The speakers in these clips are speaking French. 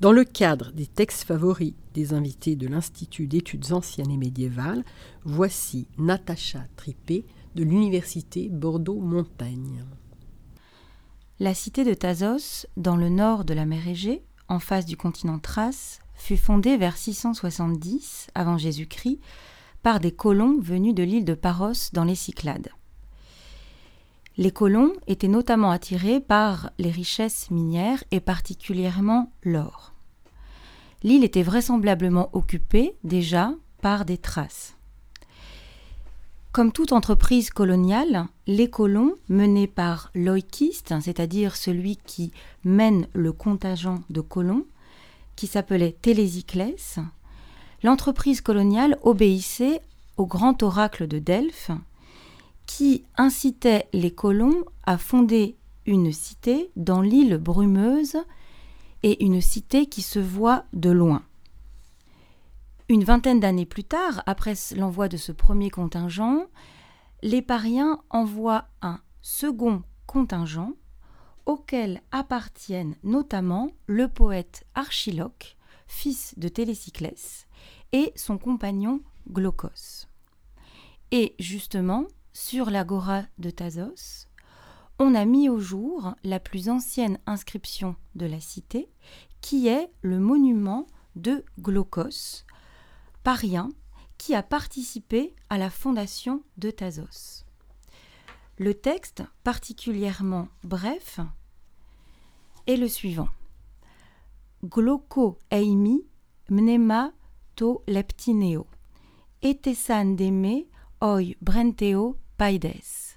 Dans le cadre des textes favoris des invités de l'Institut d'études anciennes et médiévales, voici Natacha Tripé de l'Université Bordeaux-Montaigne. La cité de Thasos, dans le nord de la mer Égée, en face du continent Thrace, fut fondée vers 670 avant Jésus-Christ par des colons venus de l'île de Paros dans les Cyclades. Les colons étaient notamment attirés par les richesses minières et particulièrement l'or. L'île était vraisemblablement occupée déjà par des traces. Comme toute entreprise coloniale, les colons, menés par l'oikiste, c'est-à-dire celui qui mène le contingent de colons, qui s'appelait Télésiclès, l'entreprise coloniale obéissait au grand oracle de Delphes, qui incitait les colons à fonder une cité dans l'île brumeuse et une cité qui se voit de loin. Une vingtaine d'années plus tard, après l'envoi de ce premier contingent, les pariens envoient un second contingent auquel appartiennent notamment le poète Archiloque, fils de Télécyclès, et son compagnon Glaucos. Et justement, sur l'agora de Thasos, on a mis au jour la plus ancienne inscription de la cité, qui est le monument de Glaucos, parien qui a participé à la fondation de Thasos. Le texte, particulièrement bref, est le suivant. Glauco eimi mnema to leptineo, etesan deme oi brenteo paides.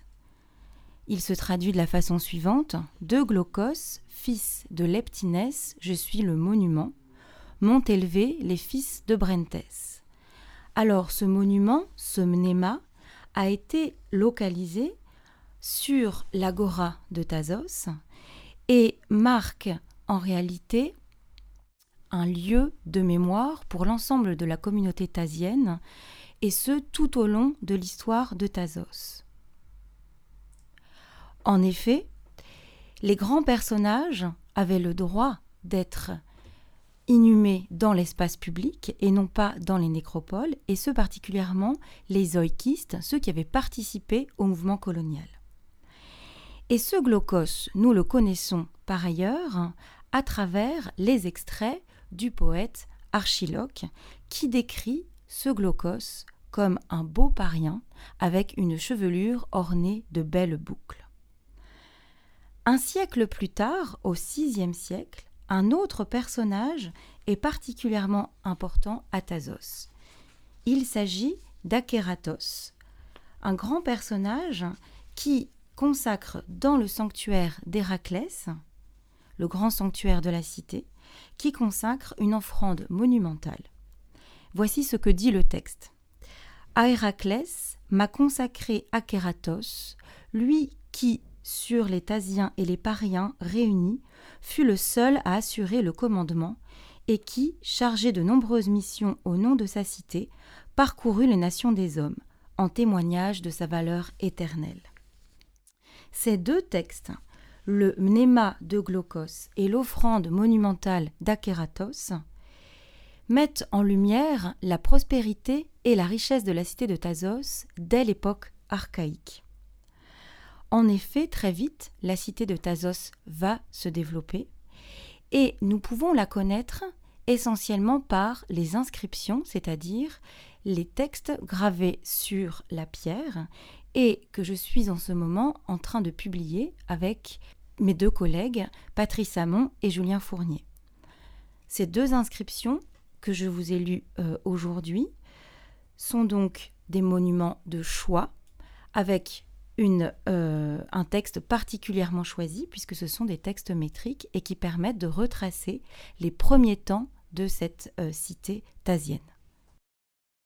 Il se traduit de la façon suivante De Glaucos, fils de Leptinès, je suis le monument, m'ont élevé les fils de Brentès. Alors ce monument, ce mnéma, a été localisé sur l'agora de Thasos et marque en réalité un lieu de mémoire pour l'ensemble de la communauté thasienne, et ce tout au long de l'histoire de Thasos. En effet, les grands personnages avaient le droit d'être inhumés dans l'espace public et non pas dans les nécropoles, et ce particulièrement les oikistes, ceux qui avaient participé au mouvement colonial. Et ce Glaucos, nous le connaissons par ailleurs à travers les extraits du poète Archiloque, qui décrit ce Glaucos comme un beau parien avec une chevelure ornée de belles boucles. Un siècle plus tard, au VIe siècle, un autre personnage est particulièrement important à Thasos. Il s'agit d'Akératos, un grand personnage qui consacre dans le sanctuaire d'Héraclès, le grand sanctuaire de la cité, qui consacre une offrande monumentale. Voici ce que dit le texte. À Héraclès m'a consacré Akératos, lui qui, sur les Thasiens et les Pariens réunis, fut le seul à assurer le commandement, et qui, chargé de nombreuses missions au nom de sa cité, parcourut les nations des hommes, en témoignage de sa valeur éternelle. Ces deux textes, le mnéma de Glaucos et l'offrande monumentale d'Akératos, mettent en lumière la prospérité et la richesse de la cité de Thasos dès l'époque archaïque. En effet, très vite, la cité de Thasos va se développer et nous pouvons la connaître essentiellement par les inscriptions, c'est-à-dire les textes gravés sur la pierre et que je suis en ce moment en train de publier avec mes deux collègues, Patrice Hamon et Julien Fournier. Ces deux inscriptions que je vous ai lues euh, aujourd'hui sont donc des monuments de choix avec euh, un texte particulièrement choisi, puisque ce sont des textes métriques et qui permettent de retracer les premiers temps de cette euh, cité thasienne.